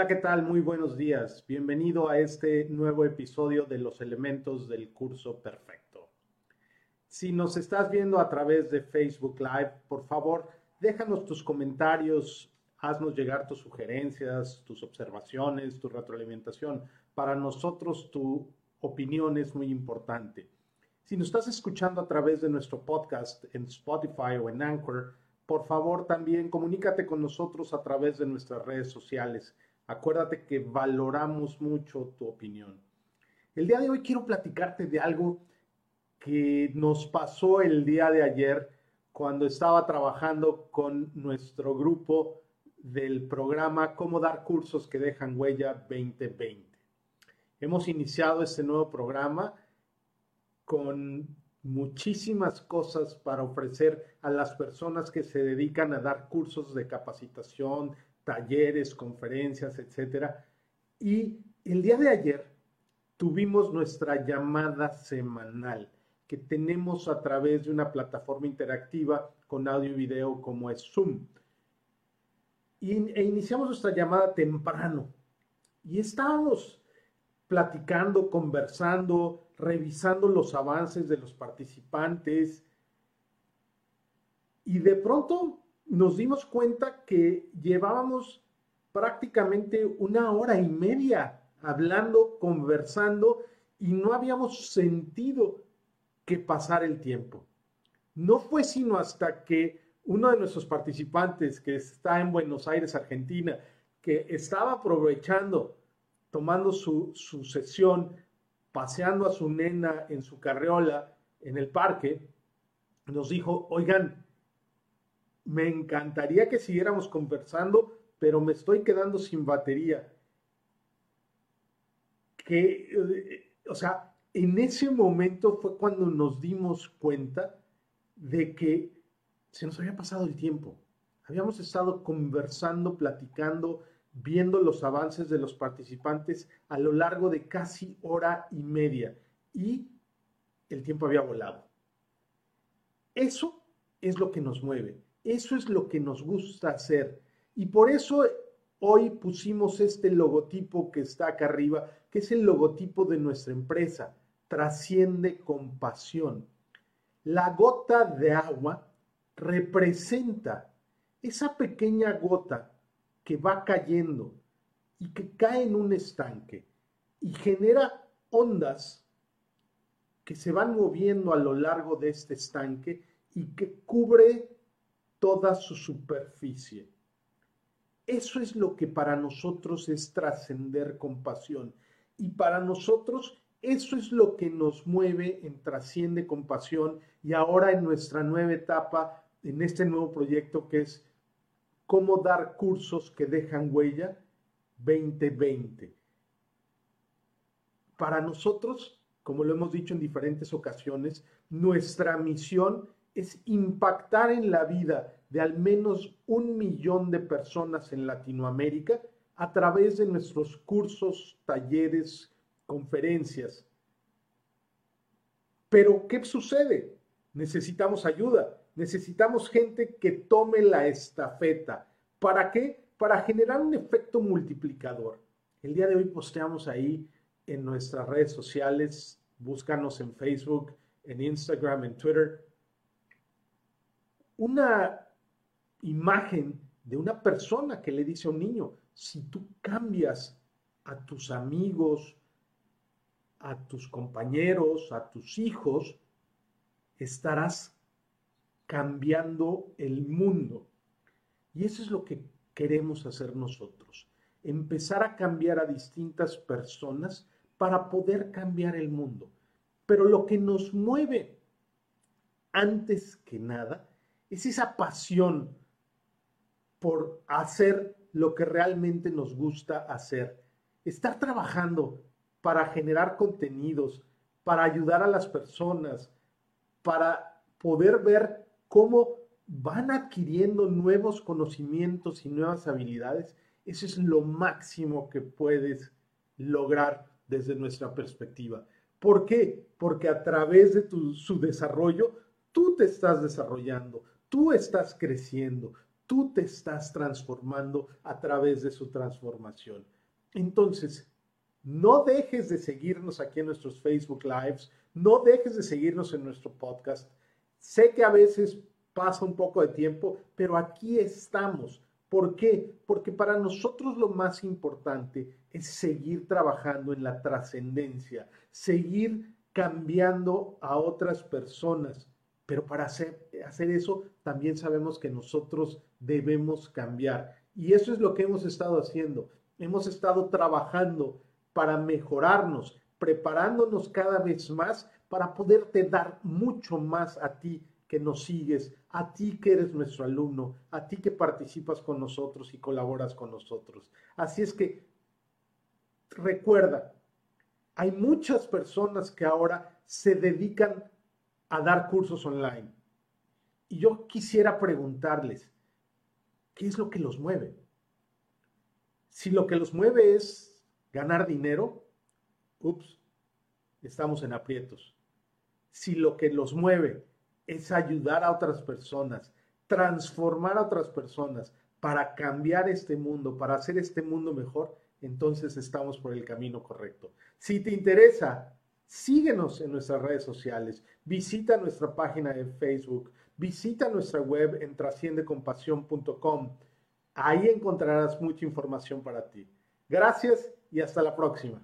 Hola, ¿qué tal? Muy buenos días. Bienvenido a este nuevo episodio de los elementos del curso perfecto. Si nos estás viendo a través de Facebook Live, por favor, déjanos tus comentarios, haznos llegar tus sugerencias, tus observaciones, tu retroalimentación. Para nosotros tu opinión es muy importante. Si nos estás escuchando a través de nuestro podcast en Spotify o en Anchor, por favor también comunícate con nosotros a través de nuestras redes sociales. Acuérdate que valoramos mucho tu opinión. El día de hoy quiero platicarte de algo que nos pasó el día de ayer cuando estaba trabajando con nuestro grupo del programa Cómo dar cursos que dejan huella 2020. Hemos iniciado este nuevo programa con muchísimas cosas para ofrecer a las personas que se dedican a dar cursos de capacitación, talleres, conferencias, etcétera. Y el día de ayer tuvimos nuestra llamada semanal que tenemos a través de una plataforma interactiva con audio y video como es Zoom. E iniciamos nuestra llamada temprano y estábamos platicando, conversando, revisando los avances de los participantes y de pronto nos dimos cuenta que llevábamos prácticamente una hora y media hablando, conversando y no habíamos sentido que pasar el tiempo. No fue sino hasta que uno de nuestros participantes que está en Buenos Aires, Argentina, que estaba aprovechando, tomando su, su sesión, paseando a su nena en su carriola en el parque, nos dijo, oigan, me encantaría que siguiéramos conversando, pero me estoy quedando sin batería. Que, o sea, en ese momento fue cuando nos dimos cuenta de que se nos había pasado el tiempo. Habíamos estado conversando, platicando, viendo los avances de los participantes a lo largo de casi hora y media y el tiempo había volado. Eso es lo que nos mueve, eso es lo que nos gusta hacer y por eso hoy pusimos este logotipo que está acá arriba, que es el logotipo de nuestra empresa, trasciende con pasión. La gota de agua representa esa pequeña gota que va cayendo y que cae en un estanque y genera ondas que se van moviendo a lo largo de este estanque y que cubre toda su superficie. Eso es lo que para nosotros es trascender con pasión. Y para nosotros eso es lo que nos mueve en Trasciende con Pasión y ahora en nuestra nueva etapa, en este nuevo proyecto que es cómo dar cursos que dejan huella 2020. Para nosotros, como lo hemos dicho en diferentes ocasiones, nuestra misión es impactar en la vida de al menos un millón de personas en Latinoamérica a través de nuestros cursos, talleres, conferencias. Pero, ¿qué sucede? Necesitamos ayuda necesitamos gente que tome la estafeta. ¿Para qué? Para generar un efecto multiplicador. El día de hoy posteamos ahí en nuestras redes sociales, búscanos en Facebook, en Instagram, en Twitter, una imagen de una persona que le dice a un niño, si tú cambias a tus amigos, a tus compañeros, a tus hijos, estarás cambiando el mundo. Y eso es lo que queremos hacer nosotros, empezar a cambiar a distintas personas para poder cambiar el mundo. Pero lo que nos mueve antes que nada es esa pasión por hacer lo que realmente nos gusta hacer. Estar trabajando para generar contenidos, para ayudar a las personas, para poder ver cómo van adquiriendo nuevos conocimientos y nuevas habilidades, eso es lo máximo que puedes lograr desde nuestra perspectiva. ¿Por qué? Porque a través de su desarrollo, tú te estás desarrollando, tú estás creciendo, tú te estás transformando a través de su transformación. Entonces, no dejes de seguirnos aquí en nuestros Facebook Lives, no dejes de seguirnos en nuestro podcast. Sé que a veces pasa un poco de tiempo, pero aquí estamos. ¿Por qué? Porque para nosotros lo más importante es seguir trabajando en la trascendencia, seguir cambiando a otras personas. Pero para hacer, hacer, eso también sabemos que nosotros debemos cambiar. Y eso es lo que hemos estado haciendo. Hemos estado trabajando para mejorarnos, preparándonos cada vez más para poderte dar mucho más a ti que nos sigues, a ti que eres nuestro alumno, a ti que participas con nosotros y colaboras con nosotros. Así es que recuerda, hay muchas personas que ahora se dedican a dar cursos online. Y yo quisiera preguntarles, ¿qué es lo que los mueve? Si lo que los mueve es ganar dinero, ups, estamos en aprietos. Si lo que los mueve es ayudar a otras personas, transformar a otras personas para cambiar este mundo, para hacer este mundo mejor, entonces estamos por el camino correcto. Si te interesa, síguenos en nuestras redes sociales, visita nuestra página de Facebook, visita nuestra web en trasciendecompasión.com. Ahí encontrarás mucha información para ti. Gracias y hasta la próxima.